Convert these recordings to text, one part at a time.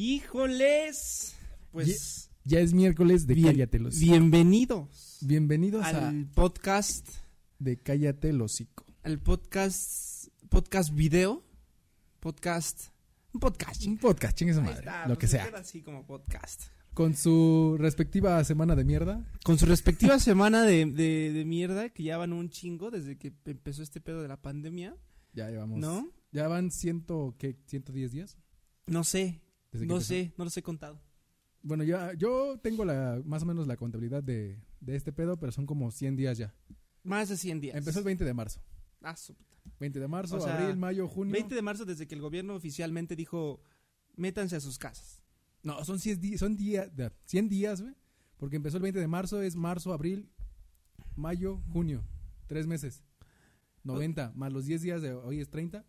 Híjoles. Pues Ya es miércoles de bien- Cállate los bienvenidos Bienvenidos al podcast, de Cállate el hocico. al podcast, podcast video, podcast, un podcast. Un podcast, chingue su madre, está, lo pues que se sea. así como podcast. Con su respectiva semana de mierda. Con su respectiva semana de, de, de mierda, que ya van un chingo desde que empezó este pedo de la pandemia, Ya llevamos. ¿no? Ya van ciento, ¿qué? 110 días. No sé, Desde no sé, no los he contado. Bueno, ya, yo tengo la, más o menos la contabilidad de, de este pedo, pero son como 100 días ya. Más de 100 días. Empezó el 20 de marzo. Ah, su puta. 20 de marzo, O sea, abril, mayo, junio. 20 de marzo desde que el gobierno oficialmente dijo, métanse a sus casas. No, son 100 días, son día, de- 100 días, güey. Porque empezó el 20 de marzo, es marzo, abril, mayo, junio. Tres meses. 90, más los 10 días de hoy es 30.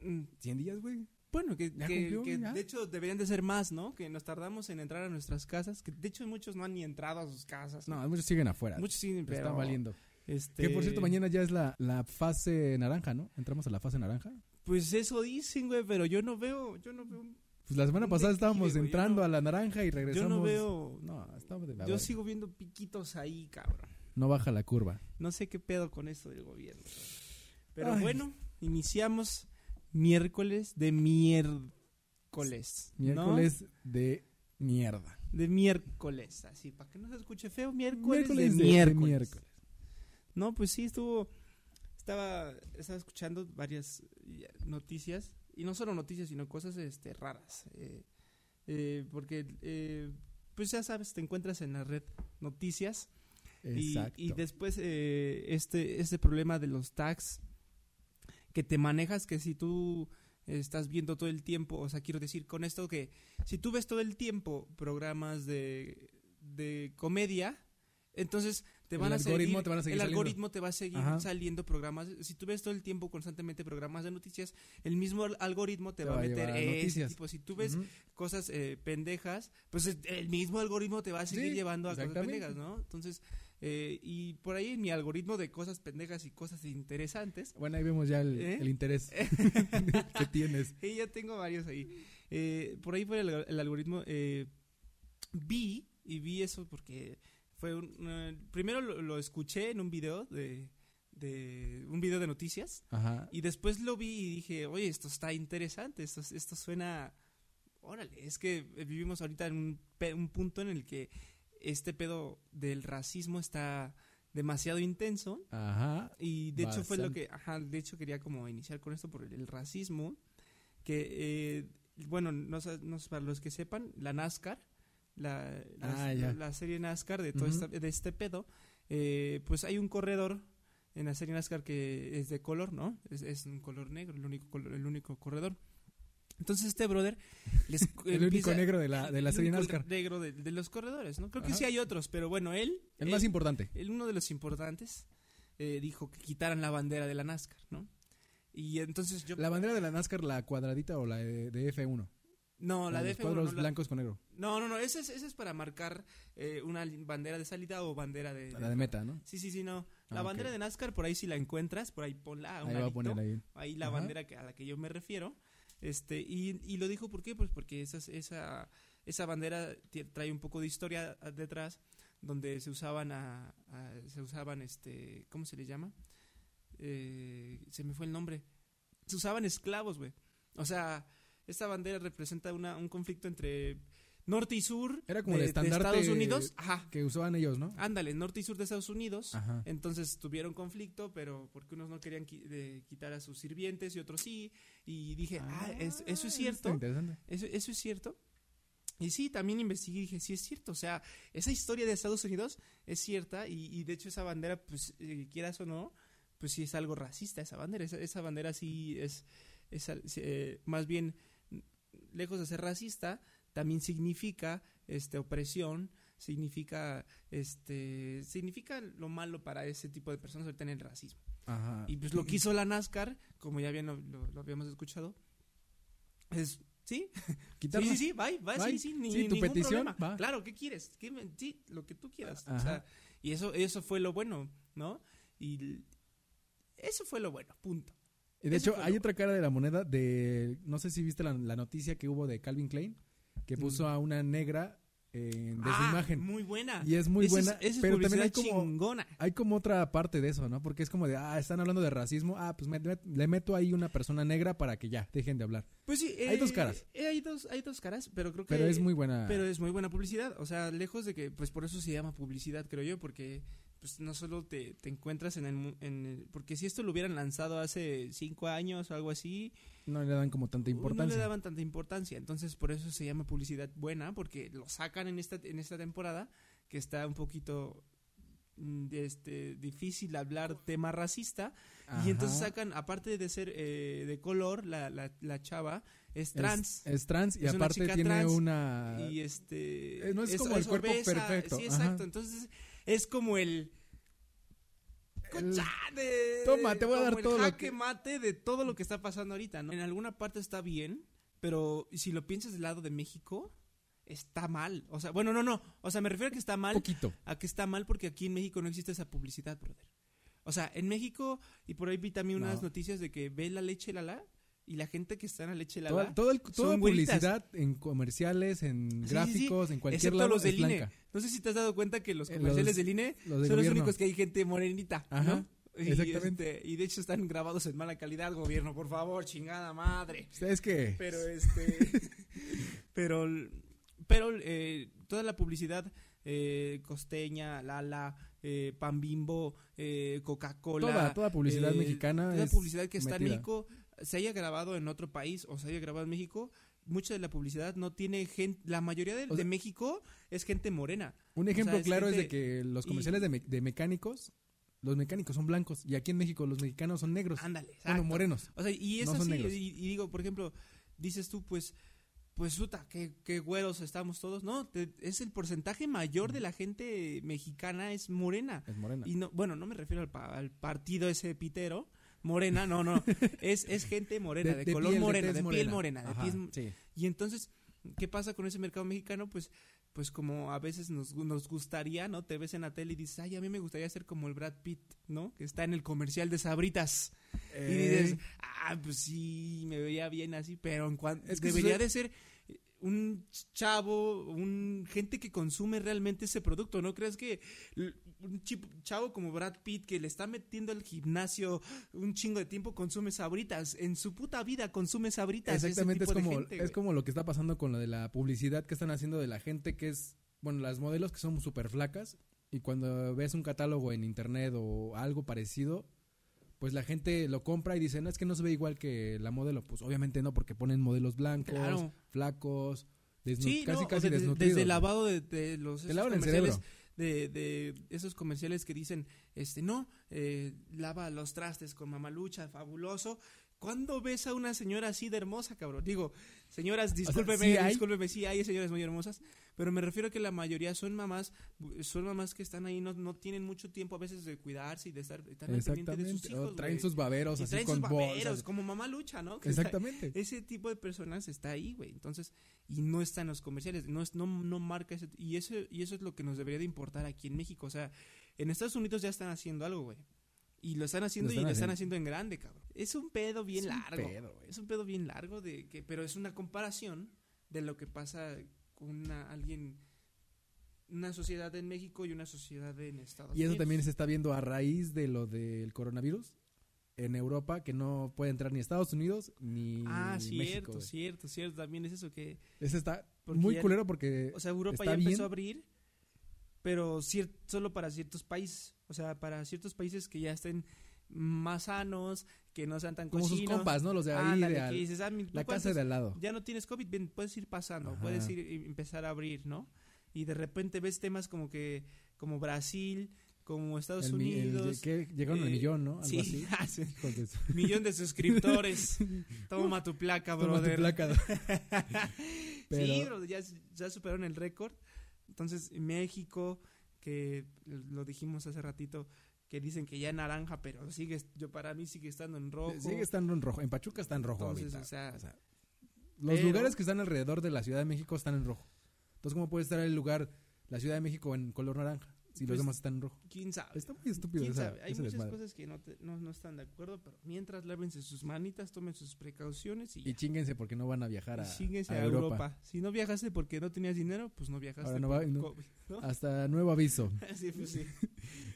Mm, 100 días, güey. Bueno, que, Ya que- cumplió, que ya. de hecho deberían de ser más, ¿no? Que nos tardamos en entrar a nuestras casas, que de hecho muchos no han ni entrado a sus casas. No, muchos siguen afuera. muchos sí, Pero están valiendo. Este, Que por cierto, mañana ya es la, la fase naranja, ¿no? Entramos a la fase naranja. Pues eso dicen, güey, pero yo no veo, yo no veo, Pues la semana pasada estábamos yo entrando no- a la naranja y yo regresamos. no veo, No, estamos de la yo verga. sigo viendo piquitos ahí, cabrón. No baja la curva. No sé qué pedo con esto del gobierno. Pero Ay. bueno, iniciamos miércoles de miércoles. ¿no? Miércoles de mierda. De miércoles, así, para que no se escuche feo, miércoles, Miércoles de, de- de miércoles. miércoles. No, pues sí, estuvo, estaba, estaba escuchando varias eh, noticias, y no solo noticias, sino cosas este, raras, eh, eh, porque, eh, pues ya sabes, te encuentras en la red noticias, y, Exacto. y después este, este problema de los tags que te manejas, que si tú estás viendo todo el tiempo, o sea, quiero decir con esto que si tú ves todo el tiempo programas de, de comedia, entonces te El van a algoritmo seguir, te van a seguir el saliendo. algoritmo te va a seguir Ajá. saliendo programas, si tú ves todo el tiempo constantemente programas de noticias, el mismo al- algoritmo te, Te va a va a meter a ese noticias. tipo, si tú ves cosas eh, pendejas, pues el- el mismo algoritmo te va a seguir Sí, llevando a cosas pendejas, ¿no? Entonces, eh, y por ahí en mi algoritmo de cosas pendejas y cosas interesantes, Bueno, ahí vemos ya el, ¿Eh? el interés que tienes. y ya tengo varios ahí. Eh, por ahí por el, el algoritmo vi, y vi eso porque fue un... primero lo, lo escuché en un video de, de... un video de noticias. Ajá. Y después lo vi y dije, oye, esto está interesante, esto, esto suena... Órale, es que vivimos ahorita en un, un punto en el que este pedo del racismo está demasiado intenso. Ajá. Y de hecho fue lo que, ajá, de hecho quería como iniciar con esto por el, el racismo, que, eh, bueno, no, no sé, para los que sepan, la NASCAR, la, la, Ah, la serie NASCAR de todo esta- de este pedo, eh, pues hay un corredor en la serie NASCAR que es de color, ¿no? Es, es un color negro, el único, color- el único corredor. Entonces este brother les El único negro de la, de la el serie NASCAR. negro de, de los corredores, ¿no? Creo que Ajá. sí hay otros, pero bueno, él... El él- más importante. el- uno de los importantes eh, dijo que quitaran la bandera de la NASCAR, ¿no? Y entonces yo... La bandera de la NASCAR, la cuadradita o la de, de F1. no, la de de los F1, cuadros no, la- blancos con negro. no, no, no, ese es, ese es para marcar eh, una bandera de salida o bandera de... La de meta, ¿no? Sí, sí, sí, no. La Ah, bandera de NASCAR, por ahí si la encuentras, por ahí ponla Ahí va a poner ahí. ahí la Ajá. bandera que, a la que yo me refiero. Este, y, y lo dijo, ¿por qué? Pues porque esas, esa, esa bandera trae un poco de historia detrás, donde se usaban a- se usaban este, ¿cómo se le llama? Eh, se me fue el nombre. Se usaban esclavos, güey. O sea, esta bandera representa una, un conflicto entre norte y sur Era como de, el de estandarte Estados Unidos. Ajá. Que usaban ellos, ¿no? Ándale, norte y sur de Estados Unidos. Ajá. Entonces tuvieron conflicto, pero porque unos no querían qui- de quitar a sus sirvientes y otros sí. Y dije, ah, es- eso es cierto. interesante. Eso, eso es cierto. Y sí, también investigué y dije, sí es cierto. O sea, esa historia de Estados Unidos es cierta. Y, y de hecho, esa bandera, pues, eh, quieras o no, pues sí es algo racista esa bandera. Esa, esa bandera sí es, es eh, más bien, lejos de ser racista, también significa este opresión, significa este significa lo malo para ese tipo de personas ahorita en el racismo. Ajá. Y pues lo que hizo la NASCAR, como ya bien lo, lo- lo habíamos escuchado, es ¿sí? Quitarla. Sí, sí, sí, bye, bye, Bye. sí, sí, ni, Sí, tu ningún petición, problema. va. Claro, ¿qué quieres? ¿Qué me- sí, lo que tú quieras. O Ajá. sea, y eso eso fue lo bueno, ¿no? Y eso fue lo bueno, punto. De Eso hecho, hay otra cara de la moneda de. No sé si viste la, la noticia que hubo de Calvin Klein. Que puso a una negra eh, de su Ah, imagen. Muy buena. Y es muy buena, es pero también hay como, chingona. hay como otra parte de eso, ¿no? Porque es como de, ah, están hablando de racismo, ah, pues me- me- le meto ahí una persona negra para que ya, dejen de hablar. Pues sí, Hay dos eh, caras. eh, hay dos, hay dos caras, pero creo que Pero es muy buena. pero es muy buena publicidad. O sea, lejos de que, pues por eso se llama publicidad, creo yo, porque pues no solo te, te encuentras en el, en el- porque si esto lo hubieran lanzado hace cinco años o algo así, no le dan como tanta no le importancia. daban tanta importancia. Entonces, por eso se llama publicidad buena, porque lo sacan en esta, en esta temporada, que está un poquito mm, este difícil hablar tema racista y entonces sacan aparte de ser eh, de color la, la, la chava es trans Es, trans y Es aparte tiene trans una... y este eh, no es como el cuerpo perfecto, sí ajá. exacto entonces es como el Escucha, de- Toma, te voy a dar el todo lo jaque que- mate de todo lo que está pasando ahorita, ¿no? En alguna parte está bien, pero si lo piensas del lado de México, está mal. O sea, bueno, no, no. O sea, me refiero a que está mal, poquito. a que está mal porque aquí en México no existe esa publicidad, brother. O sea, en México, y por ahí vi también unas No. noticias de que ve la leche Lala y la gente que está en la leche Toda, Lala todo el- toda güeritas. publicidad en comerciales, en Sí, sí, sí, gráficos, en cualquier excepto lado los del INE. No sé si te has dado cuenta que los Eh, comerciales los- del INE Los son los únicos que hay gente morenita, Ajá, ¿no? Y, exactamente. este, y de hecho están grabados en mala calidad, gobierno, por favor, chingada madre. ¿Ustedes qué? Pero este. pero. Pero eh, toda la publicidad eh, costeña, Lala, eh, Pan Bimbo, eh, Coca-Cola. Toda, toda publicidad eh, mexicana Toda es publicidad que está en metida. México, se haya grabado en otro país o se haya grabado en México, mucha de la publicidad no tiene gente. La mayoría de, O sea- de México es gente morena. Un o ejemplo sea, es claro es de que los y- comerciales de, me- de mecánicos, los mecánicos son blancos y aquí en México los mexicanos son negros. Ándale, bueno, exacto. morenos. O sea, y es No y, y digo, por ejemplo, dices tú, pues, pues, puta, qué, qué güeros estamos todos. No, te- es el porcentaje mayor de la gente mexicana es morena. Es morena. Y no, bueno, no me refiero al, pa- al partido ese pitero, morena, no, no, es, es gente morena, de, color piel, morena, de, piel morena, de Ajá, piel- sí. y entonces, ¿qué pasa con ese mercado mexicano? Pues, pues como a veces nos, nos gustaría, ¿no? Te ves en la tele y dices, ay, a mí me gustaría ser como el Brad Pitt, ¿no? Que está en el comercial de Sabritas. Y dices, Eh, ah, pues sí, me veía bien así, pero en cuanto Es que debería de ser un chavo, un gente que consume realmente ese producto, ¿no crees que un chavo como Brad Pitt que le está metiendo al gimnasio un chingo de tiempo consume sabritas, en su puta vida consume sabritas, ese Exactamente, es de como, gente, es como lo que está pasando con lo de la publicidad que están haciendo de la gente que es, bueno, las modelos que son súper flacas y cuando ves un catálogo en internet o algo parecido, pues la gente lo compra y dice, no, es que no se ve igual que la modelo. Pues obviamente no, porque ponen modelos blancos, Claro. flacos, Sí, casi no, o casi sea, de- desnutridos. desde el lavado de, de los esos comerciales de, de esos comerciales que dicen, este, no, eh, lava los trastes con mamalucha, fabuloso. ¿Cuándo ves a una señora así de hermosa, cabrón? Digo, señoras, discúlpeme, ¿sí hay? discúlpeme, sí hay señoras muy hermosas, pero me refiero a que la mayoría son mamás, son mamás que están ahí, no, no tienen mucho tiempo a veces de cuidarse y de estar, estar al pendiente de sus hijos, o traen sus baberos Y así traen con sus baberos, bolsas. como mamá lucha, ¿no? Que está- Exactamente. ese tipo de personas está ahí, güey. Entonces, y no está en los comerciales, no es, no, no marca ese, y eso, y eso es lo que nos debería de importar aquí en México. O sea, en Estados Unidos ya están haciendo algo, güey. Y lo están haciendo Lo están y lo están haciendo. en grande, cabrón. Es un pedo bien Es un largo. pedo, es un pedo bien largo de que, pero es una comparación de lo que pasa con una, alguien, una sociedad en México y una sociedad en Estados Y eso Unidos. también se está viendo a raíz de lo del coronavirus en Europa, que no puede entrar ni Estados Unidos ni Ah, cierto, cierto, cierto. También es eso que Ese está muy ya- culero porque O sea, Europa ya empezó bien. a abrir, pero solo para ciertos países. O sea, para ciertos países que ya estén más sanos, que no sean tan como sus compas, ¿no? Los de ahí, Ándale, de que al- dices, ah, mi- la casa de al lado. Ya no tienes COVID, bien, puedes ir pasando, Ajá. puedes ir y empezar a abrir, ¿no? Y de repente ves temas como que, como Brasil, como Estados El mi- el- Unidos. que llegaron al eh, millón, ¿no? Algo sí, así. sí. Millón de suscriptores. Toma tu placa, Toma tu brother. placa. Sí, Pero- bro, ya, ya superaron el récord. Entonces, México, que lo dijimos hace ratito, que dicen que ya naranja, pero sigue, yo para mí sigue estando en rojo. Sigue estando en rojo. En Pachuca está en rojo Entonces, ahorita. o sea, O sea, los pero- lugares que están alrededor de la Ciudad de México están en rojo. Entonces, ¿cómo puede estar el lugar, la Ciudad de México, en color naranja? Si los Pues, demás están en rojo. ¿Quién sabe? Está muy estúpido ¿Quién esa, sabe? Hay muchas cosas que no, te- no, no están de acuerdo, pero mientras lávense sus manitas, tomen sus precauciones y, Y chinguense porque no van a viajar a, a a, Europa. Europa. Si no viajaste porque no tenías dinero, pues no viajaste. Ahora no por va- no. COVID, ¿no? Hasta nuevo aviso. sí, pues sí.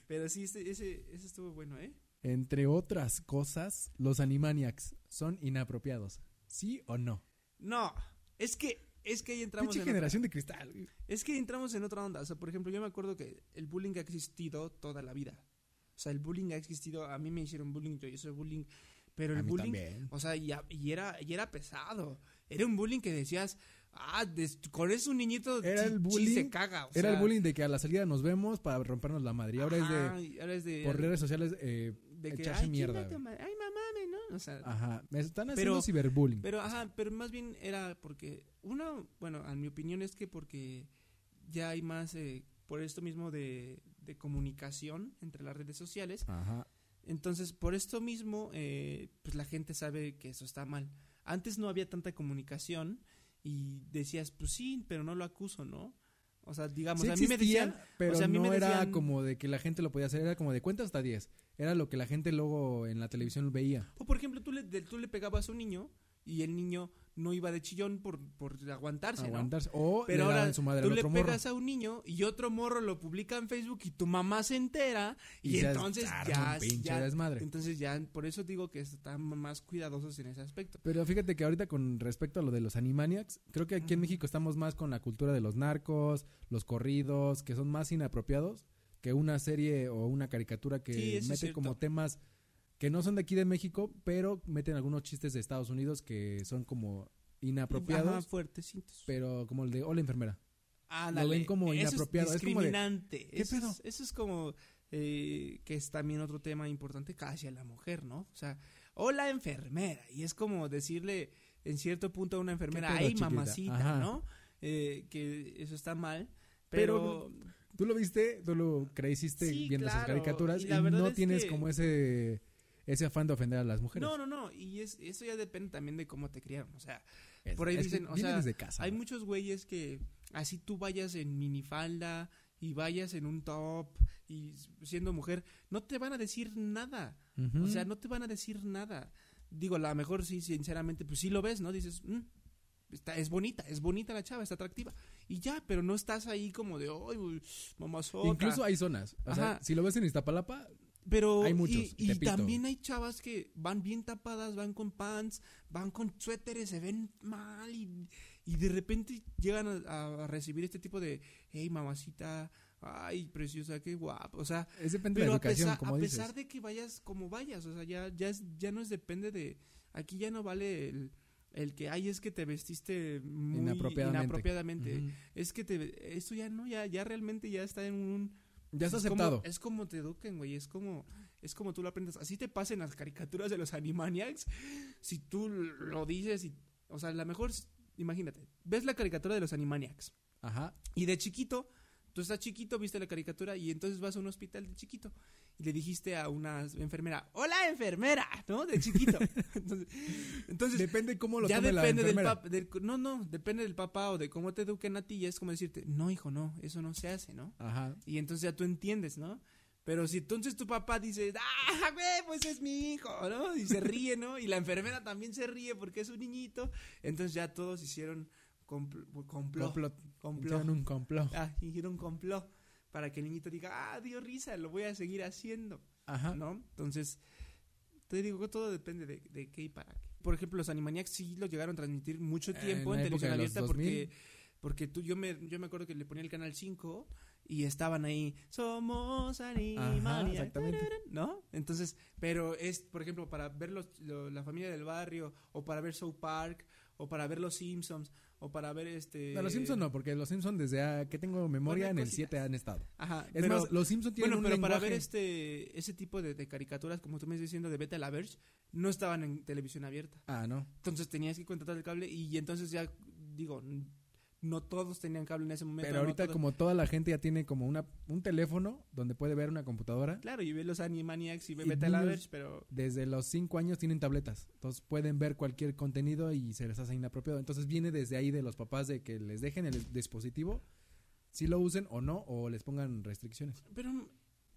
Pero sí, ese, ese, ese estuvo bueno, ¿eh? Entre otras cosas, los Animaniacs son inapropiados. ¿Sí o no? No, es que, es que ahí entramos Pinche en otra- generación de cristal. güey. Es que entramos en otra onda. O sea, por ejemplo, yo me acuerdo que el bullying ha existido toda la vida. O sea, el bullying ha existido. A mí me hicieron bullying, yo hice bullying. Pero el bullying. también. O sea, y, era, y era pesado. Era un bullying que decías, ah, des- con eso un niñito Era el bullying- se caga. o Era el bullying de que a la salida nos vemos para rompernos la madre. Y ahora ajá, es y ahora es de. por redes sociales, eh, de que, echarse ay, mierda, Ay. O sea, ajá, me están haciendo Pero- ciberbullying. Pero, ajá, pero más bien era porque, una, bueno, en mi opinión es que porque ya hay más, eh, por esto mismo de, de comunicación entre las redes sociales, Ajá. entonces por esto mismo, eh, pues la gente sabe que eso está mal. Antes no había tanta comunicación y decías, pues sí, pero no lo acuso, ¿no? O sea, digamos, Sí a mí me decían, pero sea, a mí no me era como de que la gente lo podía hacer, era como de cuenta hasta 10. Era lo que la gente luego en la televisión veía. o por ejemplo, tú le, tú le pegabas a un niño y el niño no iba de chillón por, por aguantarse, ¿no? Aguantarse. O Pero le ahora su madre tú le morro. pegas a un niño y otro morro lo publica en Facebook y tu mamá se entera y, entonces ya, ya- desmadre. entonces ya por eso digo que están más cuidadosos en ese aspecto. Pero fíjate que ahorita con respecto a lo de los Animaniacs, creo que aquí en. México estamos más con la cultura de los narcos, los corridos, que son más inapropiados que una serie o una caricatura que Sí, mete como temas que no son de aquí de México, pero meten algunos chistes de Estados Unidos que son como inapropiados, Ajá, fuertecitos. pero como el de Hola enfermera. Ándale, ven como eso inapropiado, Es es como de, discriminante. ¿qué eso, pedo? Es, eso es como eh, que es también otro tema importante casi a la mujer, ¿no? O sea, hola enfermera. Y es como decirle en cierto punto a una enfermera, ay chiquita?" mamacita, Ajá. ¿no? Eh, que eso está mal. Pero, Pero, ¿Tú lo viste? ¿Tú lo creíste Sí, viendo esas claro, caricaturas? y la no es tienes que- como ese ese afán de ofender a las mujeres. No, no, no. Y es, eso ya depende también de cómo te criaron. O sea, Es- por ahí dicen, o sea, desde casa. hay muchos güeyes que así tú vayas en minifalda y vayas en un top y siendo mujer, no te van a decir nada. O sea, no te van a decir nada. Digo, a lo mejor sí, sinceramente, pues sí lo ves, ¿no? Dices, "Mm, está, es bonita, es bonita la chava, está atractiva. Y ya, pero no estás ahí como de, ay, mamazota. Incluso hay zonas. O sea, si lo ves en Iztapalapa, Pero Hay muchos, y, también hay chavas que van bien tapadas, van con pants, van con suéteres, se ven mal y, y de repente llegan a, a recibir este tipo de, hey mamacita, ay preciosa, qué guapo, o sea, es depende de la a, educación, pesar, como a dices. pesar de que vayas como vayas, o sea, ya ya es- ya no es depende de, aquí ya no vale el, el que ay es que te vestiste muy Inapropiadamente. es que te esto ya no ya ya realmente ya está en un Ya está es como- aceptado. es como te eduquen, güey. Es como, es como tú lo aprendes. Así te pasen las caricaturas de los Animaniacs. Si tú lo dices y. O sea, la mejor. Imagínate. Ves la caricatura de los Animaniacs. Ajá. Y de chiquito. Tú estás chiquito, viste la caricatura y entonces vas a un hospital de chiquito. Y le dijiste a una enfermera, hola enfermera, ¿no? De chiquito. entonces, entonces Depende cómo lo ya tome la depende del papá. No, no, depende del papá o de cómo te eduquen a ti. Y es como decirte, no, hijo, no, eso no se hace, ¿no? Ajá. Y entonces ya tú entiendes, ¿no? Pero si entonces tu papá dice, ah, güey, pues es mi hijo, ¿no? Y se ríe, ¿no? Y la enfermera también se ríe porque es un niñito. Entonces ya todos hicieron compl- complot. Complot. complot. Hicieron un complot. Ah, hicieron complot para que el niñito diga, ah, dio risa, lo voy a seguir haciendo, Ajá. ¿no? Entonces, te digo que todo depende de, de qué y para qué. Por ejemplo, los Animaniacs sí lo llegaron a transmitir mucho En tiempo en, la época televisión abierta 2000. porque porque tú yo me yo me acuerdo que le ponía el canal 5 y estaban ahí somos Animaniacs exactamente. ¿no? Entonces, pero es por ejemplo para ver los, lo- la familia del barrio o para ver South Park o para ver los Simpsons o para ver este No, los Simpsons no, porque los Simpsons desde ah, que tengo memoria Bueno, en el cositas. 7 han estado. Ajá, Es pero- más, los Simpsons tienen bueno, un pero para lenguaje- ver este ese tipo de, de caricaturas, como tú me estás diciendo, de Beta la Verge, no estaban en televisión abierta. Ah, no. Entonces tenías que contratar el cable y entonces ya, digo, no todos tenían cable en ese momento. Pero ahorita como toda la gente ya tiene como una un teléfono donde puede ver una computadora, Claro, y ve los Animaniacs y ve Y Beta la niños- Verge, pero... desde los 5 años tienen tabletas. Entonces pueden ver cualquier contenido y se les hace inapropiado. Entonces viene desde ahí de los papás de que les dejen el dispositivo si lo usen o no, o les pongan restricciones. Pero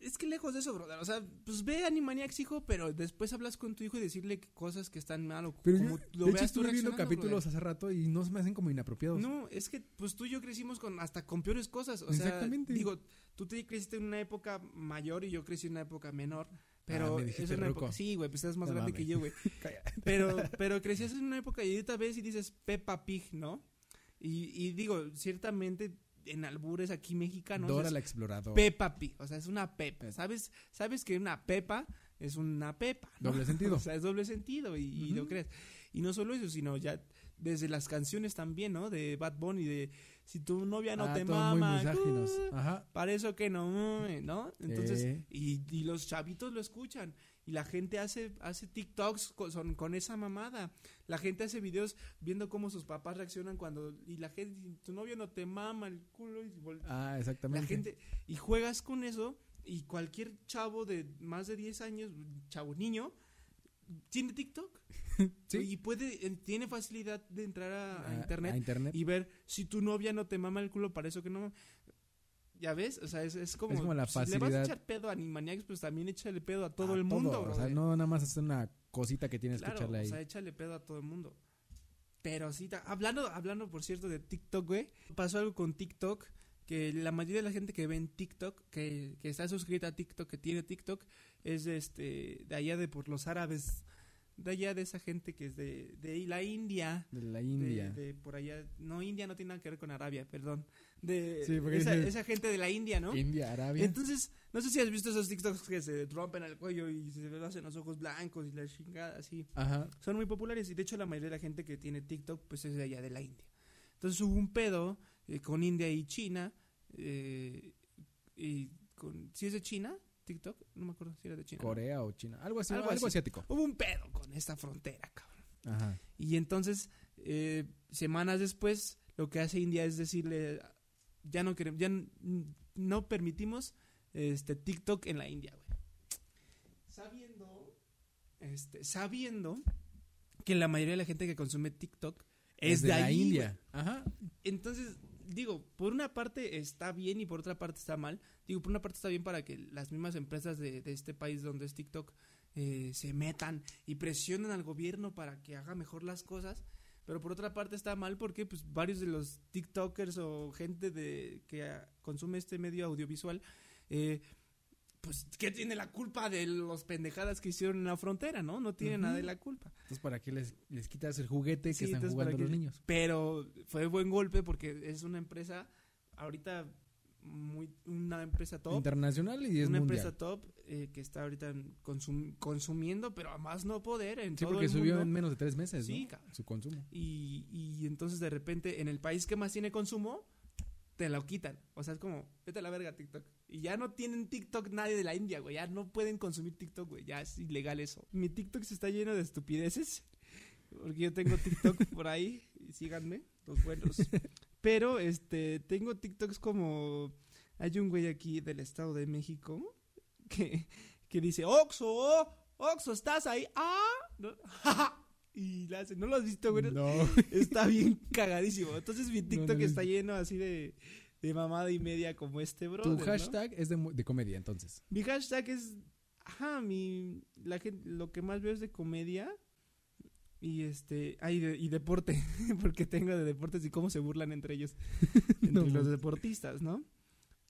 es que lejos de eso, brother. O sea, pues ve Animaniacs, hijo, pero después hablas con tu hijo y decirle cosas que están mal o Pero como yo, lo de hecho, veas tú estuve viendo capítulos brother. hace rato y no se me hacen como inapropiados. No, es que pues tú y yo crecimos con hasta con peores cosas. O sea, Exactamente. digo, tú te creciste en una época mayor y yo crecí en una época menor. Pero Ah, me es una época. Sí, güey, pues estás más No grande mames. que yo, güey. Pero, pero crecías en una época y ahorita ves y dices Peppa Pig, ¿no? Y, y digo, ciertamente en albures aquí mexicanos. Dora la exploradora. Peppa Pig, o sea, es una pepa. ¿Sabes? Sabes que una pepa es una pepa. ¿no? Doble sentido. o sea, es doble sentido y, y lo crees. Y no solo eso, sino ya desde las canciones también, ¿no? De Bad Bunny, de si tu novia no Ah, te mama, uh, Ajá. para eso que no, ¿no? Entonces, Eh. y, y los chavitos lo escuchan. Y la gente hace, hace TikToks con, son- con esa mamada. La gente hace videos viendo cómo sus papás reaccionan cuando. Y la gente, tu novio no te mama el culo. Y Ah, la exactamente. gente. Y juegas con eso. Y cualquier chavo de más de 10 años, chavo niño, tiene TikTok. Sí. Y puede, tiene facilidad de entrar a, a A- internet a internet. y ver si tu novia no te mama el culo, para eso que no. Ya ves, o sea, es, es como. Es como la si le vas a facilidad. echar pedo a Animaniacs, pues también échale pedo a todo A el mundo, todo, O sea, no nada más es una cosita que tienes claro, que echarle ahí. o sea, échale pedo a todo el mundo. Pero sí, hablando, hablando por cierto de TikTok, güey, pasó algo con TikTok que la mayoría de la gente que ve en TikTok, que, que está suscrita a TikTok, que tiene TikTok, es de este, de allá de por los árabes, de allá de esa gente que es de, de la India. de la India. De, por allá. No, India no tiene nada que ver con Arabia, perdón. De Sí, porque esa, dice- esa gente de la India, ¿no? India, Arabia. Entonces, no sé si has visto esos TikToks que se rompen al cuello y se hacen los ojos blancos y la chingada así. Ajá. Son muy populares y de hecho la mayoría de la gente que tiene TikTok pues es de allá de la India. Entonces hubo un pedo eh, con India y China. eh, y con, ¿Sí es de China? TikTok? No me acuerdo si era de China. ¿no? Corea o China. Algo así. Algo asiático. Hubo un pedo con esta frontera, cabrón. Ajá. Y entonces, eh, semanas después, lo que hace India es decirle, ya no queremos, ya no permitimos este TikTok en la India, güey. Sabiendo, este, sabiendo que la mayoría de la gente que consume TikTok es, de, la ahí, India. Ajá. Entonces, digo, por una parte está bien y por otra parte está mal. Digo, por una parte está bien para que las mismas empresas de, de este país donde es TikTok eh, se metan y presionen al gobierno para que haga mejor las cosas. Pero por otra parte está mal porque pues varios de los TikTokers o gente de que consume este medio audiovisual eh, pues que tiene la culpa de los pendejadas que hicieron en la frontera, ¿no? No tiene nada de la culpa. Entonces, ¿para qué les, les quitas el juguete que están jugando ¿para los qué? niños? Pero fue buen golpe porque es una empresa ahorita muy una empresa top Internacional y es una mundial. empresa top eh, que está ahorita consum- consumiendo, pero a más no poder en Sí, todo porque el subió mundo. en menos de tres meses, Sí, ¿no? Su consumo. Y, y entonces de repente en el país que más tiene consumo, te lo quitan. O sea, es como, vete a la verga TikTok. Y ya no tienen TikTok nadie de la India, güey. Ya no pueden consumir TikTok, güey. Ya es ilegal eso. Mi TikTok se está lleno de estupideces. Porque yo tengo TikTok por ahí. Y síganme, los buenos. Pero, este, tengo TikToks como... Hay un güey aquí del Estado de México que, que dice, Oxo, Oxo, ¿estás ahí? Ah, ¿no? y le hace, ¿no lo has visto, güey? No. Está bien cagadísimo. Entonces mi No, TikTok no, está no. lleno así de, de mamada y media como este, bro. tu hashtag es de, de comedia, entonces. Mi hashtag es, ajá, mi, la gente, lo que más veo es de comedia y este, ah, y, de- y deporte, porque tengo de deportes y cómo se burlan entre ellos, entre los deportistas, ¿no?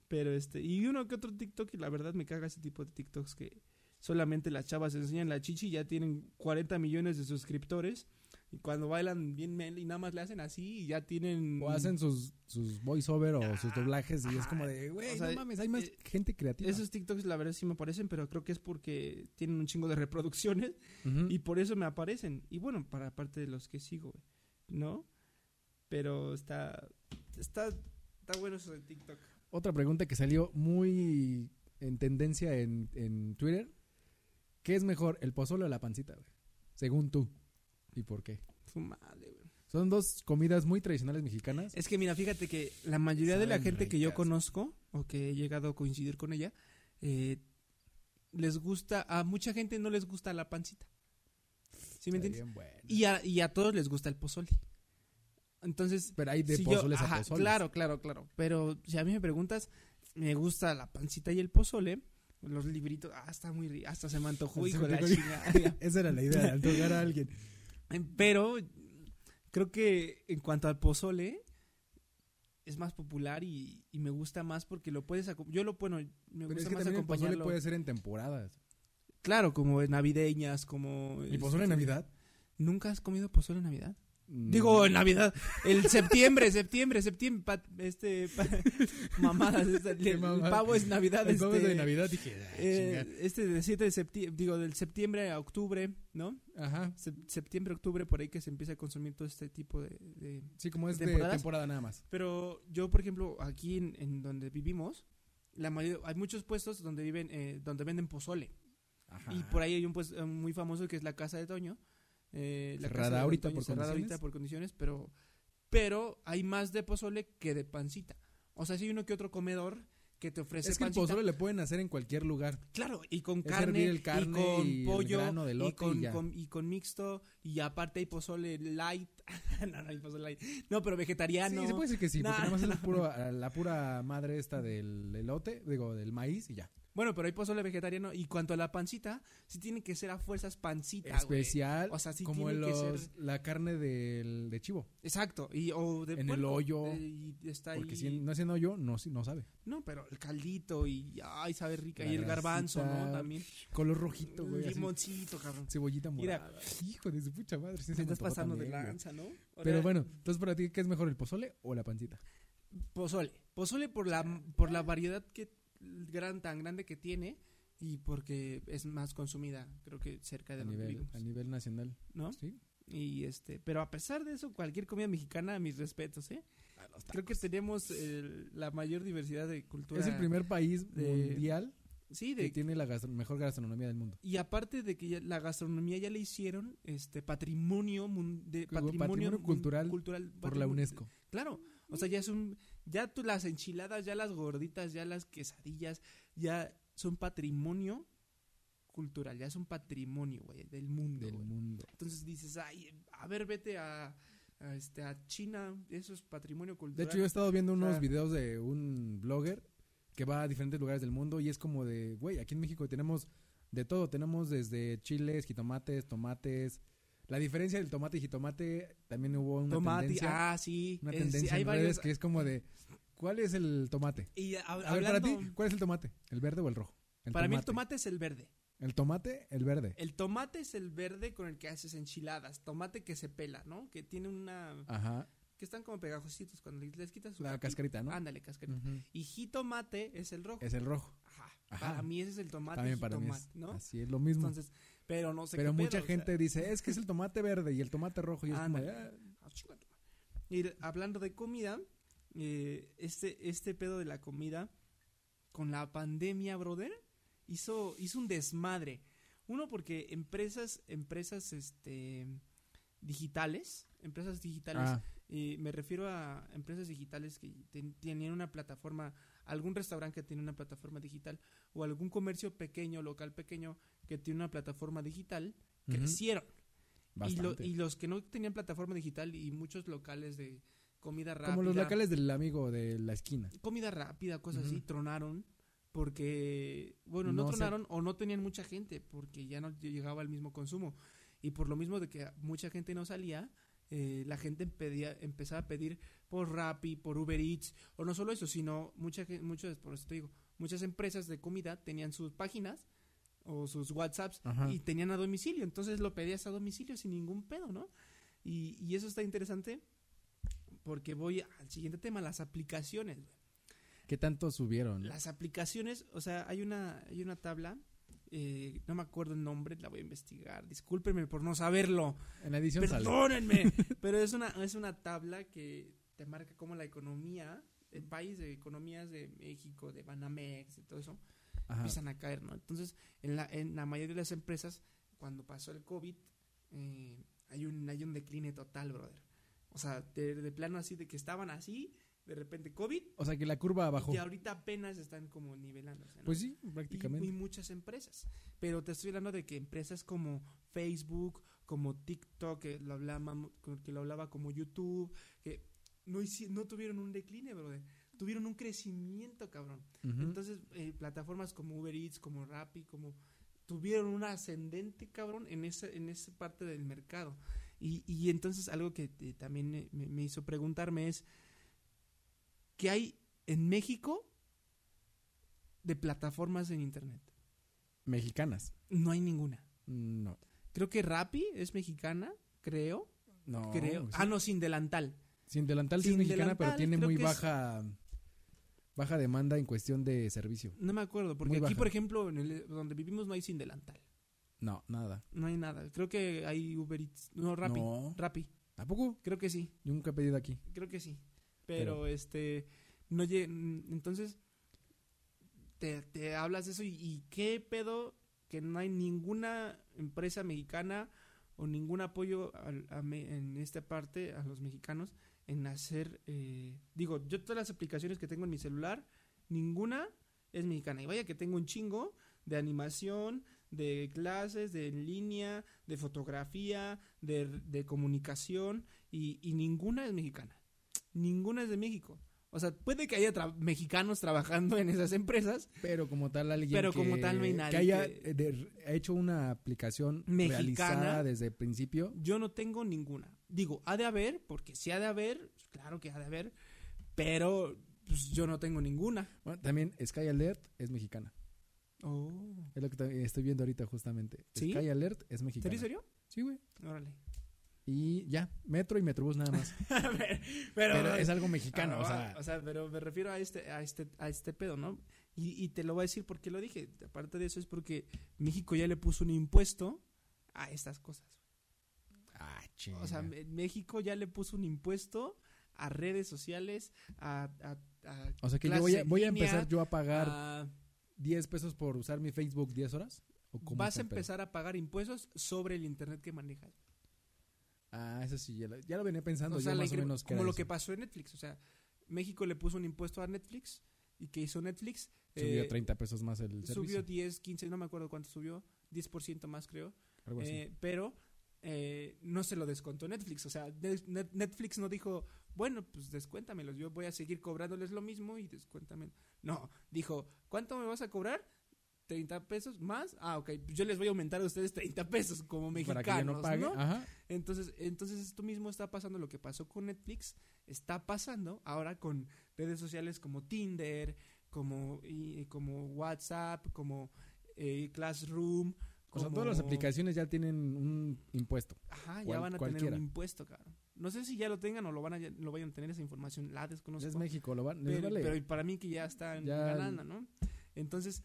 Pero este, y uno que otro TikTok y la verdad me caga ese tipo de TikToks que solamente las chavas enseñan la chichi y ya tienen 40 millones de suscriptores y cuando bailan bien y nada más le hacen así y ya tienen O hacen sus, sus voiceover o sus Ah, doblajes y es como de, güey, O sea, no mames, hay más eh, gente creativa. esos TikToks la verdad sí me aparecen, pero creo que es porque tienen un chingo de reproducciones y por eso me aparecen. Y bueno, para aparte de los que sigo, güey, ¿no? Pero está está está bueno eso de TikTok. Otra pregunta que salió muy en tendencia en, en Twitter. ¿Qué es mejor, el pozole o la pancita, güey? Según tú. ¿Y por qué? Su madre, güey. Son dos comidas muy tradicionales mexicanas. Es que mira, fíjate que la mayoría de la gente que yo conozco o que he llegado a coincidir con ella, eh, les gusta, a mucha gente no les gusta la pancita. ¿Sí me Está entiendes? bueno. Y a, y a todos les gusta el pozole. Entonces, Pero hay de si yo- pozoles a ajá, pozoles. Claro, claro, claro. Pero si a mí me preguntas, me gusta la pancita y el pozole. Los libritos, ah, está muy rico. Hasta se me antojó, hijo la chingada. Esa era la idea, de antojar a alguien. Pero creo que en cuanto al pozole, es más popular y, y me gusta más porque lo puedes. Yo lo, bueno, me Pero es gusta que más también el pozole puede ser en temporadas. Claro, como navideñas, como. ¿Y pozole en este, Navidad? ¿Nunca has comido pozole en Navidad? Mm. Digo, en Navidad. El septiembre, septiembre, septiembre. pa- este. pa- mamadas. esta- el, pavo es Navidad. El pavo este, de Navidad dije, eh, este de 7 de septiembre, digo, del septiembre a octubre, ¿no? Ajá. Sep- septiembre, octubre, por ahí que se empieza a consumir todo este tipo de... de- Sí, como es de temporada nada más. Pero yo, por ejemplo, aquí en, en donde vivimos, la mayoría, hay muchos puestos donde viven, eh, donde venden pozole. Ajá. Y por ahí hay un puesto eh, muy famoso que es la Casa de Toño. Eh, la Cerrada casa ahorita por cerrada condiciones. ahorita por condiciones, pero, pero hay más de pozole que de pancita. O sea, si hay uno que otro comedor que te ofrece Es que el pozole le pueden hacer en cualquier lugar. Claro, y con carne, hervir el carne y con y pollo, y, con, y con- y con mixto, y aparte hay pozole light. no, no hay pozole light. No, pero vegetariano. Sí, se puede decir que sí, porque nada más es puro- la pura madre esta del elote, digo, del maíz y ya. Bueno, pero hay pozole vegetariano. Y cuanto a la pancita, sí tiene que ser a fuerzas pancita, güey. Especial, O sea, sí como tiene que ser- la carne del, de chivo. Exacto. Y, o de En el hoyo, eh, y está Porque ahí. si no haciendo yo, no, sí, no sabe. No, pero el caldito y. Ay, sabe rica. La y el garbanzo, ¿no? También. Color rojito, güey. Limoncito, cabrón. Cebollita Mira. morada. Hijo de su pucha madre. sí Te estás pasando de también, lanza, ¿no? Pero Ahora, bueno, entonces para ti, ¿qué es mejor, el pozole o la pancita? Pozole. Pozole por la, por la variedad que gran, tan grande que tiene y porque es más consumida, creo que cerca de A nivel, vivimos, a nivel nacional. ¿no? Sí. Y este, pero a pesar de eso, cualquier comida mexicana, mis respetos, ¿eh? Creo que tenemos el- la mayor diversidad de cultura. Es el primer país de- mundial Sí, que tiene la gastro- mejor gastronomía del mundo. y aparte de que ya la gastronomía ya le hicieron este patrimonio de patrimonio, cultural cultural Por la UNESCO. Claro, o sea, ya es un ya tú las enchiladas, ya las gorditas, ya las quesadillas, ya son patrimonio cultural, ya es un patrimonio, güey, del mundo. Del güey. mundo. Entonces dices, "Ay, a ver, vete a a, este a China, eso es patrimonio De cultural." hecho, yo he estado viendo unos sea- videos de un blogger que va a diferentes lugares del mundo y es como de, güey, aquí en México tenemos de todo. Tenemos desde chiles, jitomates, tomates. La diferencia del tomate y jitomate también hubo una tomate, tendencia, ah, sí, una es- sí, tendencia hay en varios- redes que es como de, ¿cuál es el tomate? y a- A ver, para ti, ¿cuál es el tomate? ¿El verde o el rojo? El para mí el tomate es el verde. El tomate, el verde. El tomate es el verde con el que haces enchiladas, tomate que se pela, ¿no? Que tiene una Ajá. que están como pegajositos cuando les quitas su La capi- cascarita, ¿no? Ándale, cascarita. Y jitomate es el rojo. Es el rojo. Ajá. Ajá. Para mí ese es el tomate También para mí jitomate, es ¿no? así es lo mismo. Entonces, pero no sé Pero qué mucha pedo, o sea, gente dice, es que es el tomate verde y el tomate rojo y es como. "Ah, ah. Y hablando de comida, eh, este, este pedo de la comida con la pandemia, brother, hizo, hizo un desmadre. Uno, porque empresas, empresas este digitales, empresas digitales, ah, y me refiero a empresas digitales que ten- tenían una plataforma, algún restaurante que tiene una plataforma digital o algún comercio pequeño, local pequeño que tiene una plataforma digital, crecieron. Y, lo- y los que no tenían plataforma digital y muchos locales de comida rápida. Como los locales del amigo de la esquina. Comida rápida, cosas así, tronaron porque, bueno, no, No se- tronaron o no tenían mucha gente porque ya no llegaba el mismo consumo. Y por lo mismo de que mucha gente no salía, eh, la gente empezaba a pedir por Rappi, por Uber Eats, o no solo eso, sino mucha gente, muchas, por eso te digo, muchas empresas de comida tenían sus páginas o sus WhatsApps Ajá. y tenían a domicilio, entonces lo pedías a domicilio sin ningún pedo, ¿no? Y, y eso está interesante porque voy al siguiente tema, las aplicaciones. ¿Qué tanto subieron? Las aplicaciones, o sea, hay una, hay una tabla, eh, no me acuerdo el nombre, la voy a investigar, discúlpenme por no saberlo, En la edición sale. perdónenme, pero es una, es una tabla que te marca cómo la economía, el país de economías de México, de Banamex, de todo eso, Ajá. empiezan a caer, ¿no? Entonces, en la, en la mayoría de las empresas, cuando pasó el COVID, eh, hay, un, hay un decline total, brother. O sea, de, de plano así, de que estaban así, de repente COVID, O sea que la curva bajó. y ahorita apenas están como nivelándose, ¿no? Pues sí, prácticamente. y muchas empresas. Pero te estoy hablando de que empresas como Facebook, como TikTok, que lo hablaba, que lo hablaba como YouTube, que no, no tuvieron un decline, brother. Tuvieron un crecimiento, cabrón. Entonces, eh, plataformas como Uber Eats, como Rappi, como tuvieron un ascendente, cabrón, en esa, en esa parte del mercado. Y, y entonces algo que también me, hizo preguntarme es, ¿qué hay en México de plataformas en Internet? Mexicanas. No hay ninguna. No. Creo que Rappi es mexicana, creo. No. Creo. Ah, no, sin delantal. Sin delantal sí es mexicana, pero tiene muy baja baja demanda en cuestión de servicio. No me acuerdo, porque aquí, por ejemplo, en el, donde vivimos no hay sin delantal. No, nada. No hay nada. Creo que hay Uber Eats. No, Rappi. No. Rappi. ¿A poco? Creo que sí. Yo nunca he pedido aquí. Creo que sí. Pero, este. No Entonces. Te, te hablas de eso y, y, qué pedo que no hay ninguna empresa mexicana o ningún apoyo en esta parte a los mexicanos en hacer, eh, digo, yo todas las aplicaciones que tengo en mi celular, ninguna es mexicana. Y vaya que tengo un chingo de animación, de clases, de en línea, de fotografía, de, comunicación, y, ninguna es mexicana. Ninguna es de México. O sea, puede que haya mexicanos trabajando en esas empresas. Pero como tal alguien pero como tal no hay nadie que haya eh, hecho una aplicación mexicana desde el principio. Yo no tengo ninguna. Digo, ha de haber, porque si ha de haber, pues claro que ha de haber, pero pues, yo no tengo ninguna. Bueno, también Sky Alert es mexicana. Oh. Es lo que estoy viendo ahorita justamente. Sky Alert es mexicana. ¿En serio? Sí, güey. Órale. Y ya, Metro y Metrobús nada más. pero, es algo mexicano, o, sea. o sea. pero me refiero a este, a este, a este pedo, ¿no? Y, y te lo voy a decir porque lo dije. Aparte de eso es porque México ya le puso un impuesto a estas cosas. Ah, o sea, México ya le puso un impuesto a redes sociales, a... a, o sea que yo voy a, voy a empezar yo a pagar 10 pesos por usar mi Facebook 10 horas. ¿O vas a empezar a pagar impuestos sobre el internet que manejas. Ah, eso sí, ya lo, venía pensando o más o menos. Como lo que pasó en Netflix, o sea, México le puso un impuesto a Netflix y que hizo Netflix. Subió 30 eh, pesos más el servicio. Subió 10, 15, no me acuerdo cuánto subió, 10% más creo. Algo así. Eh, pero eh, no se lo descontó Netflix, o sea, Netflix no dijo, bueno, pues descuéntamelos, yo voy a seguir cobrándoles lo mismo y descuéntame. No, dijo, ¿cuánto me vas a cobrar? 30 pesos más. Ah, ok. Yo les voy a aumentar a ustedes 30 pesos como mexicanos. Para que no pague. Entonces, entonces esto mismo está pasando. Lo que pasó con Netflix está pasando ahora con redes sociales como Tinder, como, y, como WhatsApp, como eh, Classroom. O sea, todas las aplicaciones ya tienen un impuesto. Ajá, ya van a tener un impuesto, cabrón. No sé si ya lo tengan o lo van a, lo vayan a tener esa información, la desconozco. Es México, lo van, pero, pero para mí que ya están ganando, ¿no? Entonces,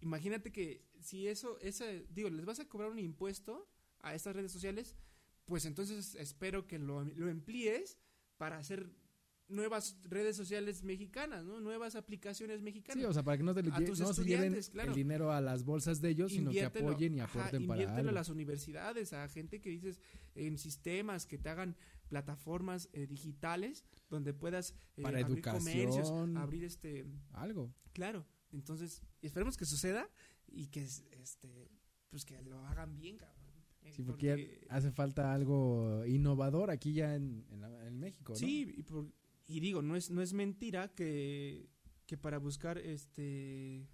imagínate que si eso, ese, digo, les vas a cobrar un impuesto a estas redes sociales, pues entonces espero que lo, lo emplees para hacer nuevas redes sociales mexicanas, ¿no? Nuevas aplicaciones mexicanas. Sí, o sea, para que no, te no se lleven el dinero a las bolsas de ellos, sino que apoyen y aporten para algo. a las universidades, a gente que dices en sistemas que te hagan plataformas eh, digitales donde puedas eh, para abrir comercios, abrir este algo. Claro. Entonces, esperemos que suceda y que este pues que lo hagan bien, cabrón. Eh, sí, porque, hace falta algo innovador aquí ya en, en, México, ¿no? Sí, y, y, digo, no es, no es mentira que, que para buscar este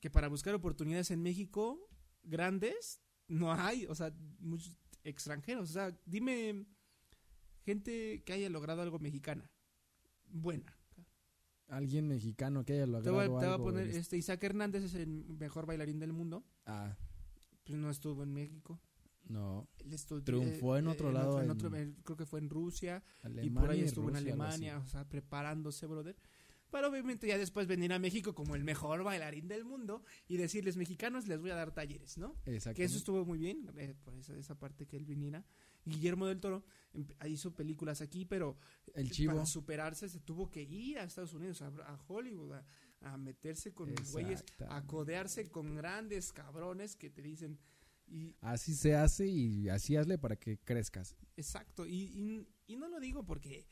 que para buscar oportunidades en México grandes no hay, o sea, muchos extranjeros, o sea, dime gente que haya logrado algo mexicana buena alguien mexicano que haya logrado te voy, te voy a poner, este Isaac Hernández es el mejor bailarín del mundo. Ah. Pues no estuvo en México. No. Triunfó en eh, otro lado. En otro, creo que fue en Rusia. y por ahí estuvo en Alemania, o sea, preparándose, brother. Pero obviamente ya después venir a México como el mejor bailarín del mundo y decirles mexicanos les voy a dar talleres, ¿no? Exacto. Que eso estuvo muy bien, eh, por esa, esa parte que él viniera. Guillermo del Toro em, hizo películas aquí, pero el chivo. para superarse se tuvo que ir a Estados Unidos, a, Hollywood, a, meterse con güeyes, a codearse con grandes cabrones que te dicen... Y, así se hace y así hazle para que crezcas. Exacto, y, y, no lo digo porque,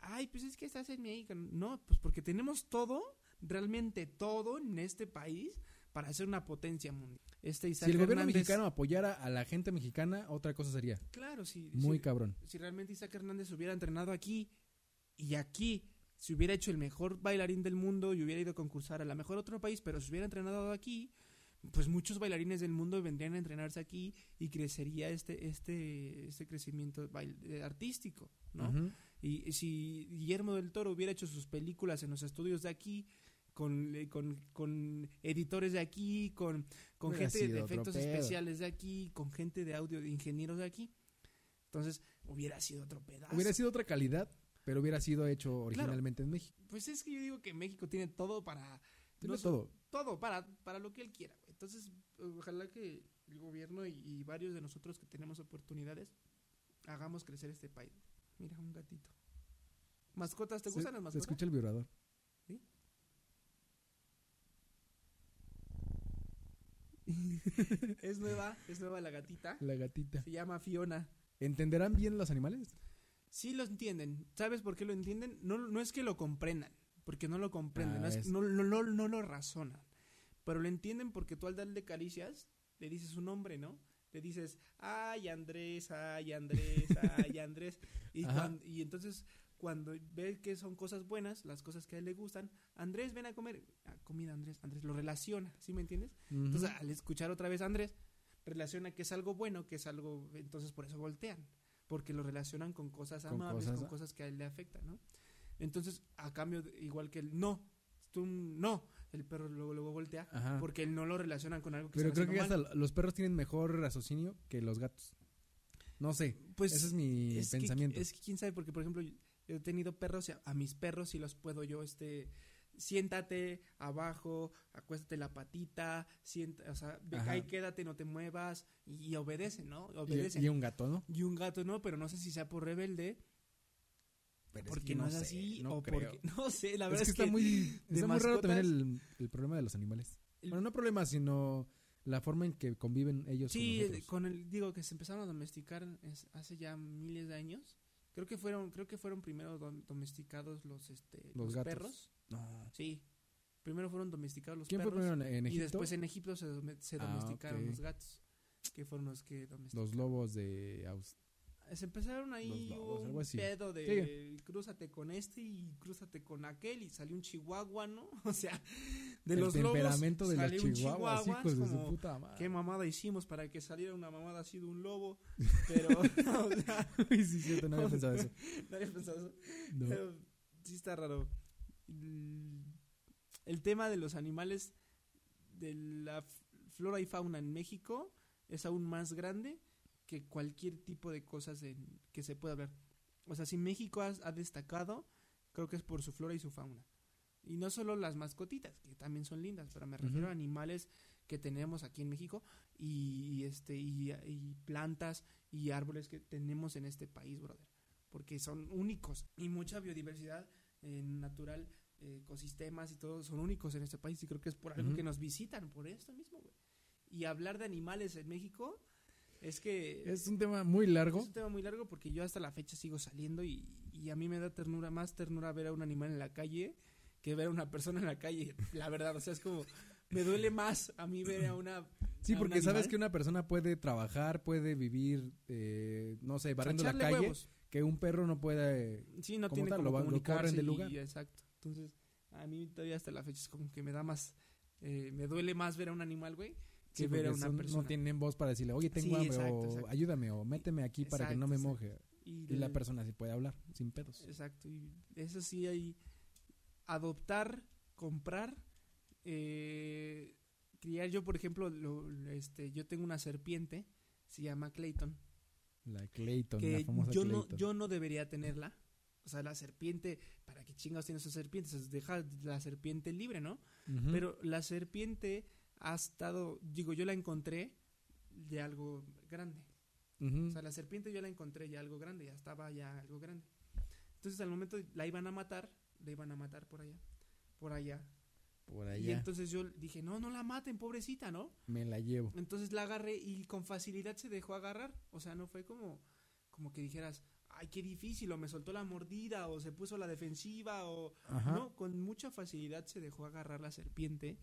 ay, pues es que estás en México. No, pues porque tenemos todo, realmente todo en este país para ser una potencia mundial. Este Si el gobierno Hernández- mexicano apoyara a la gente mexicana, otra cosa sería. Claro, sí. Muy cabrón. si realmente Isaac Hernández hubiera entrenado aquí y aquí se hubiera hecho el mejor bailarín del mundo y hubiera ido a concursar a la mejor otro país, pero si hubiera entrenado aquí, pues muchos bailarines del mundo vendrían a entrenarse aquí y crecería este este este crecimiento eh, artístico, ¿no? Y si Guillermo del Toro hubiera hecho sus películas en los estudios de aquí, con, con, con editores de aquí, con, con gente de efectos especiales de aquí, con gente de audio, de ingenieros de aquí, entonces hubiera sido otro pedazo. Hubiera sido otra calidad, pero hubiera sido hecho originalmente en México. Pues es que yo digo que México tiene todo para... Tiene no todo. Todo, para, para lo que él quiera. güey. Entonces, ojalá que el gobierno y, y varios de nosotros que tenemos oportunidades hagamos crecer este país. Mira, un gatito. ¿Mascotas? ¿Te Se- gustan las Se mascotas? escucha el vibrador. Es nueva, es nueva la gatita. La gatita. Se llama Fiona. ¿Entenderán bien los animales? Sí lo entienden. ¿Sabes por qué lo entienden? No, no es que lo comprendan, porque no lo comprenden, Ah, no, es- es- no, no, no, lo razonan. Pero lo entienden porque tú al darle caricias, le dices su nombre, ¿no? Le dices, ay Andrés, ay Andrés, ay Andrés. Y entonces cuando ve que son cosas buenas, las cosas que a él le gustan, Andrés, ven a comer. Ah, comida, Andrés, Andrés, lo relaciona, ¿sí me entiendes? Entonces, al escuchar otra vez a Andrés, relaciona que es algo bueno, que es algo, entonces por eso voltean, porque lo relacionan con cosas Con amables, cosas- con cosas que a él le afectan, ¿no? Entonces, a cambio, igual que el no, tú no, el perro luego, luego voltea, Ajá. porque él no lo relacionan con algo que Pero creo que hasta los perros tienen mejor raciocinio que los gatos. No sé. Pues, ese es mi es que- pensamiento. es que quién sabe, porque por ejemplo, yo he tenido perros y a, a mis perros sí los puedo yo, este, siéntate abajo, acuéstate la patita, sienta, o sea, ve- Ajá. ahí quédate, no te muevas y, y obedece, ¿no? Y- Obedece. y, un gato, ¿no? Y un gato no, pero no sé si sea por rebelde, Pero es porque que no, es sé, así, no o creo. porque, no sé, la es verdad que es, está muy, está muy raro también el, el problema de los animales. El- Bueno, no problema, sino la forma en que conviven ellos Sí, con con el, digo que se empezaron a domesticar es- hace ya miles de años. Creo que fueron, creo que fueron primero dom- domesticados los, este, Los los, gatos. perros. No. Sí, primero fueron domesticados los ¿Quién fue perros. primero en, en y Egipto? después en Egipto se, se Ah, domesticaron los gatos, que fueron los que domesticaron. Los lobos de Aus- Se empezaron ahí Los lobos, un algo así. pedo de crúzate con este y crúzate con aquel y salió un chihuahua, ¿no? O sea, de el los lobos temperamento de los salió un chihuahuas, chihuahua, hijos es de su como, puta madre. ¿Qué mamada hicimos para que saliera una mamada así de un lobo? Pero, o sea, sí, cierto, no había pensado eso. no había pensado eso. No. Pero sí está raro. El, tema de los animales, de la flora y fauna en México, es aún más grande que cualquier tipo de cosas en- que se pueda hablar. O sea, si México ha, ha destacado, creo que es por su flora y su fauna. Y no solo las mascotitas, que también son lindas, pero me refiero Ujú. a animales que tenemos aquí en México y, y este y, y plantas y árboles que tenemos en este país, brother. Porque son únicos y mucha biodiversidad eh, natural, eh, ecosistemas y todo son únicos en este país y creo que es por algo Ujú. que nos visitan, por esto mismo, güey. Y hablar de animales en México es que Es un tema muy largo. es un tema muy largo porque yo hasta la fecha sigo saliendo y, y a mí me da ternura, más ternura ver a un animal en la calle que ver a una persona en la calle. La verdad, o sea, es como, me duele más a mí ver a una... Sí, a un porque sabes que una persona puede trabajar, puede vivir, eh, no sé, barriendo la calle, huevos. que un perro no puede... Sí, no tiene tal, como lo van- lo comunicarse del lugar. y exacto. Entonces, a mí todavía hasta la fecha es como que me da más... eh, me duele más ver a un animal, güey, Sí, ver a una son- persona. no tienen voz para decirle, oye, tengo Sí, hambre, exacto, o exacto. ayúdame, o méteme aquí para que no me moje. Y, Y la el- persona sí puede hablar, sin pedos. Exacto, y eso sí hay adoptar, comprar, eh, criar. Yo, por ejemplo, lo- este, yo tengo una serpiente, se llama Clayton, La Clayton, que la famosa yo no, Clayton. yo no debería tenerla. O sea, la serpiente, ¿para qué chingados tiene esa serpiente? Se deja la serpiente libre, ¿no? Ujú. Pero la serpiente ha estado, digo, yo la encontré de algo grande. Ujú. O sea, la serpiente yo la encontré ya algo grande, ya estaba ya algo grande. Entonces, al momento la iban a matar, la iban a matar por allá, por allá. Por Y allá entonces yo dije, no, no la maten, pobrecita, ¿no? me la llevo. Entonces la agarré y con facilidad se dejó agarrar. O sea, no fue como, como que dijeras, ay, qué difícil, o me soltó la mordida, o se puso la defensiva, o... Ajá. No, con mucha facilidad se dejó agarrar la serpiente.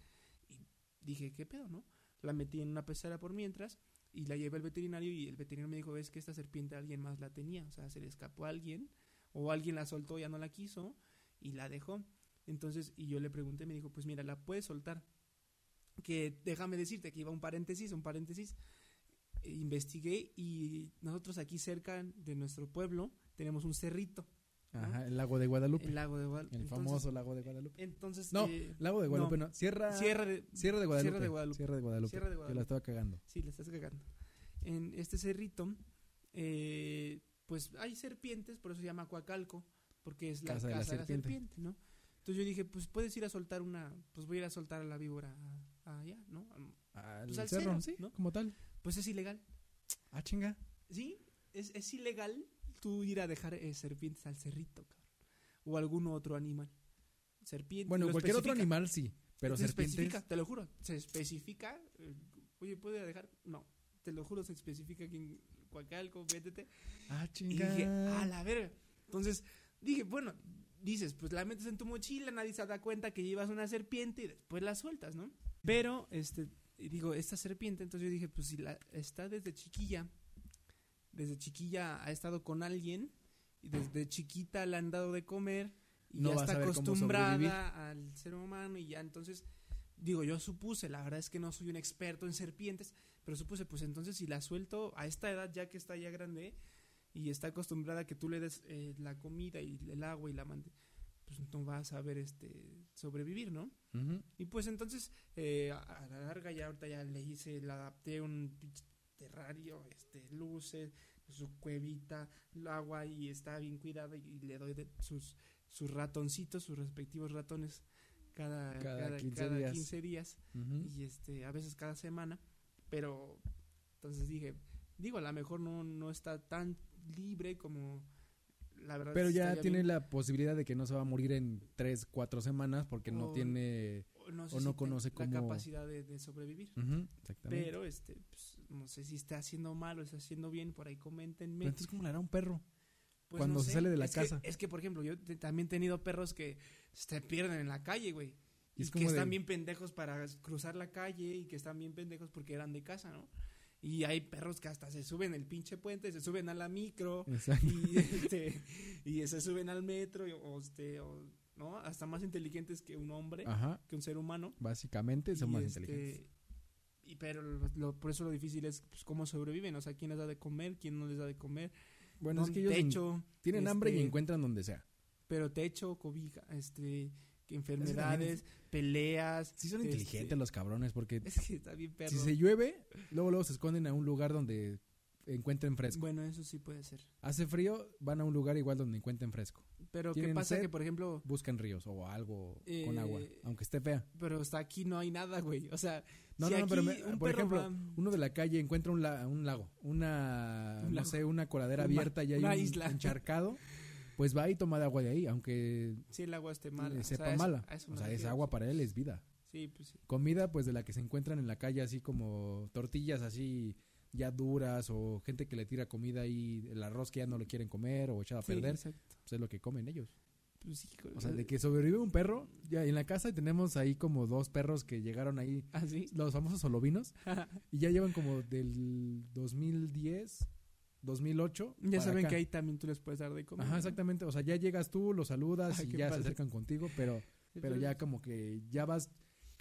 Dije, ¿qué pedo, no? La metí en una pecera por mientras y la llevé al veterinario y el veterinario me dijo, ves que esta serpiente alguien más la tenía, o sea, se le escapó a alguien o alguien la soltó, ya no la quiso y la dejó. Entonces, y yo le pregunté, me dijo, pues mira, la puedes soltar. Que déjame decirte que iba un paréntesis, un paréntesis. Investigué y nosotros aquí cerca de nuestro pueblo tenemos un cerrito. ¿No? Ajá, el lago de Guadalupe. El lago de Guadalupe. El Entonces- famoso lago de Guadalupe. Entonces, No, eh, lago de Guadalupe, no. Sierra, Sierra de, Sierra de Guadalupe. Sierra de Guadalupe. Sierra de Guadalupe. Sierra de Que la Guadalupe. estaba cagando. Sí, le estás cagando. En este cerrito, eh, pues hay serpientes, por eso se llama Coacalco, porque es la Casa casa, de la de la serpiente. serpiente, ¿no? Entonces yo dije, pues puedes ir a soltar una, pues voy a ir a soltar a la víbora a- a allá, ¿no? Al Pues al cerro, cerro, sí, ¿no? como tal. Pues es ilegal. Ah, chinga. Sí, es, es ilegal tú ir a dejar eh, serpientes al cerrito, cabrón. O algún otro animal. Serpiente. Bueno, cualquier otro animal sí, pero se serpientes. especifica, te lo juro, se especifica. eh, Oye, ¿puede dejar? No, te lo juro, se especifica que en Coacalco, vétete. Ah, Y chinga. dije, a la verga. Entonces, dije, bueno, dices, pues la metes en tu mochila, nadie se da cuenta que llevas una serpiente y después la sueltas, ¿no? Pero, este, y digo, esta serpiente, entonces yo dije, pues si la, está desde chiquilla, desde chiquilla ha estado con alguien, y desde chiquita le han dado de comer, y No ya está acostumbrada al ser humano, y ya entonces, digo, yo supuse, la verdad es que no soy un experto en serpientes, pero supuse, pues entonces si la suelto a esta edad, ya que está ya grande, y está acostumbrada a que tú le des eh, la comida y el agua y la mande, pues no va a saber este sobrevivir, ¿no? Y pues entonces, eh, a, a la larga ya ahorita ya le hice, le adapté un terrario, este, luces, su cuevita, el agua y está bien cuidada y, le doy de sus, sus ratoncitos, sus respectivos ratones cada, Cada cada, 15 cada días. 15 días Ujú. y este, a veces cada semana, pero entonces dije, digo, a lo mejor no, no está tan libre como la verdad. Pero ya tiene bien. la posibilidad de que no se va a morir en 3, 4 semanas porque no tiene... o no, sé o si no tenga conoce la cómo- capacidad de, de sobrevivir. Exactamente. Pero este, pues, no sé si está haciendo mal o está haciendo bien, por ahí coméntenme. Pero entonces, ¿cómo le hará un perro? Pues, cuando no se sé. sale de la Es que- casa. es que, por ejemplo, yo te- también he tenido perros que se pierden en la calle, güey. Y Y, es que de- están bien pendejos para cruzar la calle y que están bien pendejos porque eran de casa, ¿no? Y hay perros que hasta se suben el pinche puente, se suben a la micro Exacto. y, este, y se suben al metro o, este, o, ¿no? Hasta más inteligentes que un hombre, Ajá. que un ser humano. Básicamente son Y, más este, inteligentes. Y pero lo- lo- por eso lo difícil es pues, cómo sobreviven, o sea, quién les da de comer, quién no les da de comer. Bueno, es que ellos techo, tienen hambre y este, encuentran donde sea. pero techo, cobija, este, enfermedades, peleas. Sí son este, inteligentes los cabrones porque Es que está bien perro. si se llueve, luego luego se esconden a un lugar donde encuentren fresco. Bueno, eso sí puede ser. Hace frío, van a un lugar igual donde encuentren fresco. Pero ¿qué ¿Tienen pasa? sed? Que, por ejemplo, Buscan ríos o algo Eh, con agua, aunque esté fea. pero hasta aquí no hay nada, güey. O sea, No, si no, no, pero aquí me- un por perro ejemplo, va- uno de la calle encuentra un, la- un lago, una, Un no sé, una coladera Un abierta y hay una un isla. encharcado, pues va y toma de agua de ahí, aunque si el agua esté mala. le o sea, sepa eso- mala. eso o sea, esa agua para él es vida. Sí, pues sí. Comida, pues de la que se encuentran en la calle, así como tortillas así ya duras o gente que le tira comida y el arroz que ya no lo quieren comer o echado a Sí, perder, exacto. pues es lo que comen ellos. Pues sí, O sea, de que sobrevive un perro, ya en la casa tenemos ahí como dos perros que llegaron ahí, ¿Ah, sí? los famosos solovinos, y ya llevan como del 2010, 2008. ya saben acá. que ahí también tú les puedes dar de comer. Ajá, exactamente. O sea, ya llegas tú, los saludas Ay, y ya se acercan contigo, pero, pero ya como que ya vas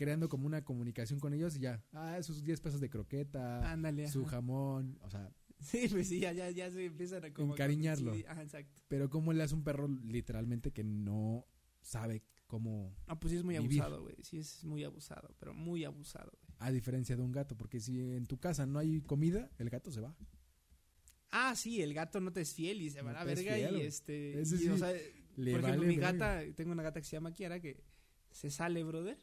creando como una comunicación con ellos y ya, ah, esos 10 pesos de croqueta, Ándale. su jamón, o sea, Sí, pues sí, ya, ya, ya se empiezan a como... Encariñarlo. Sí, ajá, exacto. pero cómo le hace un perro literalmente que no sabe cómo, Ah, pues sí es muy Vivir. abusado, güey. Sí es muy abusado, pero muy abusado, güey. a diferencia de un gato, porque si en tu casa no hay comida, el gato se va. Ah, sí, el gato no te es fiel y se va a la verga fiel, y este... Ese y, sí o sea, Le por ejemplo, vale mi verga. gata, tengo una gata que se llama Kiara que se sale, brother,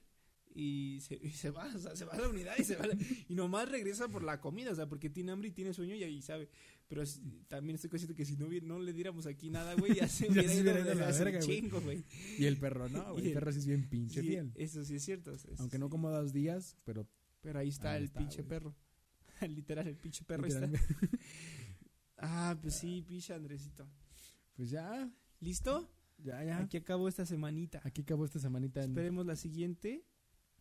y se, y se va, o sea, se va a la unidad y se va a la- y nomás regresa por la comida, o sea, porque tiene hambre y tiene sueño y ahí sabe. Pero es- también estoy consciente que si no, no le diéramos aquí nada, güey, ya se hubiera ido desde la verga, chingo, güey. Y el perro no, güey, el perro sí es bien pinche fiel. Eso sí es cierto. eso Aunque sí. no como dos días, pero Pero ahí está Ahí el está, pinche perro. Literal, el pinche perro está. Ah, pues sí, pinche Andresito. Pues ya, ¿Listo? ya, ya. Aquí acabó esta semanita. Aquí acabó esta semanita. en- Esperemos la siguiente.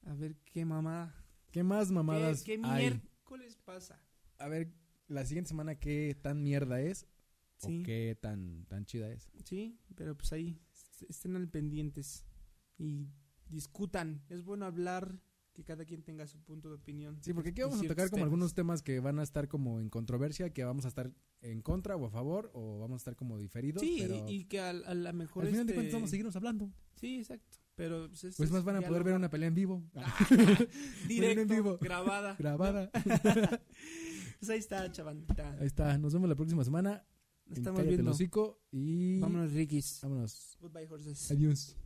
A ver qué mamada. ¿Qué más mamadas ¿Qué, qué miércoles pasa? A ver, la siguiente semana, ¿qué tan mierda es? Sí. ¿O qué tan, tan chida es? Sí, pero pues ahí est- estén al pendientes y discutan. Es bueno hablar, que cada quien tenga su punto de opinión. Sí, porque aquí vamos a tocar como temas. algunos temas que van a estar como en controversia, que vamos a estar en contra o a favor, o vamos a estar como diferidos. Sí, pero y, que a, a la mejor. al final de este, cuentas vamos a seguirnos hablando. Sí, exacto. Pero pues, es- Pues es más van a poder ver una pelea en vivo, directo, en vivo. grabada. grabada. Pues ahí está, chavandita. Ahí está, nos vemos la próxima semana. Nos en estamos el viendo. hocico y Vámonos, Rikis. vámonos. Goodbye, horses. Adiós.